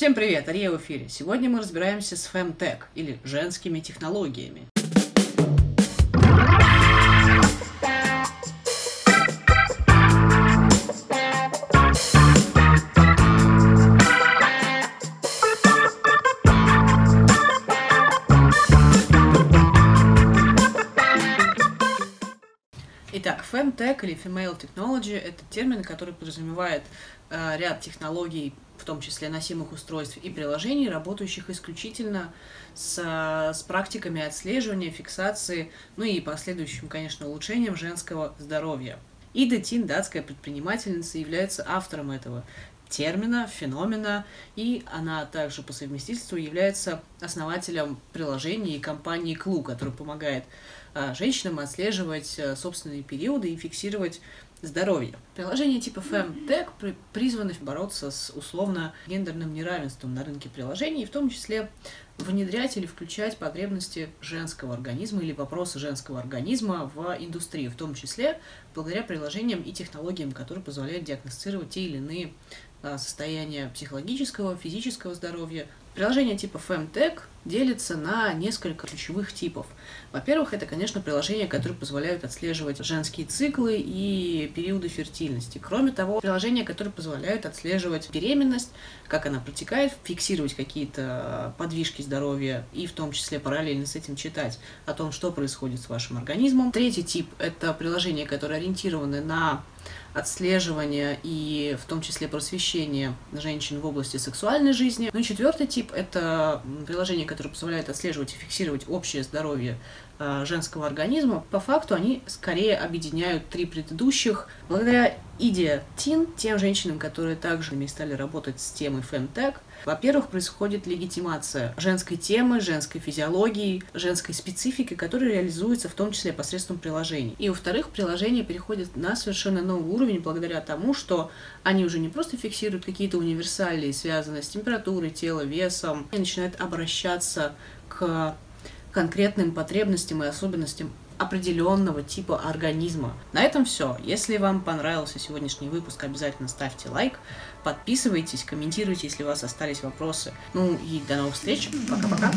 Всем привет, Ария в эфире. Сегодня мы разбираемся с Femtech, или женскими технологиями. Femtech или Female Technology – это термин, который подразумевает э, ряд технологий, в том числе носимых устройств и приложений, работающих исключительно с, с практиками отслеживания, фиксации, ну и последующим, конечно, улучшением женского здоровья. Ида Тин, датская предпринимательница, является автором этого термина, феномена, и она также по совместительству является основателем приложений и компании Клу, которая помогает а, женщинам отслеживать а, собственные периоды и фиксировать здоровье. Приложения типа FemTech призваны бороться с условно гендерным неравенством на рынке приложений, в том числе внедрять или включать потребности женского организма или вопросы женского организма в индустрию, в том числе благодаря приложениям и технологиям, которые позволяют диагностировать те или иные а, состояния психологического, физического здоровья. Приложение типа FemTech делится на несколько ключевых типов. Во-первых, это, конечно, приложения, которые позволяют отслеживать женские циклы и периоды фертильности. Кроме того, приложения, которые позволяют отслеживать беременность, как она протекает, фиксировать какие-то подвижки здоровья и в том числе параллельно с этим читать о том, что происходит с вашим организмом. Третий тип – это приложения, которые ориентированы на отслеживание и в том числе просвещение женщин в области сексуальной жизни. Ну и четвертый тип – это приложения, которые позволяют отслеживать и фиксировать общее здоровье э, женского организма. По факту они скорее объединяют три предыдущих. Благодаря идея ТИН, тем женщинам, которые также стали работать с темой Femtech, во-первых, происходит легитимация женской темы, женской физиологии, женской специфики, которая реализуется в том числе посредством приложений. И во-вторых, приложения переходят на совершенно новый уровень благодаря тому, что они уже не просто фиксируют какие-то универсальные, связанные с температурой тела, весом, они начинают обращаться к конкретным потребностям и особенностям определенного типа организма. На этом все. Если вам понравился сегодняшний выпуск, обязательно ставьте лайк, подписывайтесь, комментируйте, если у вас остались вопросы. Ну и до новых встреч. Пока-пока.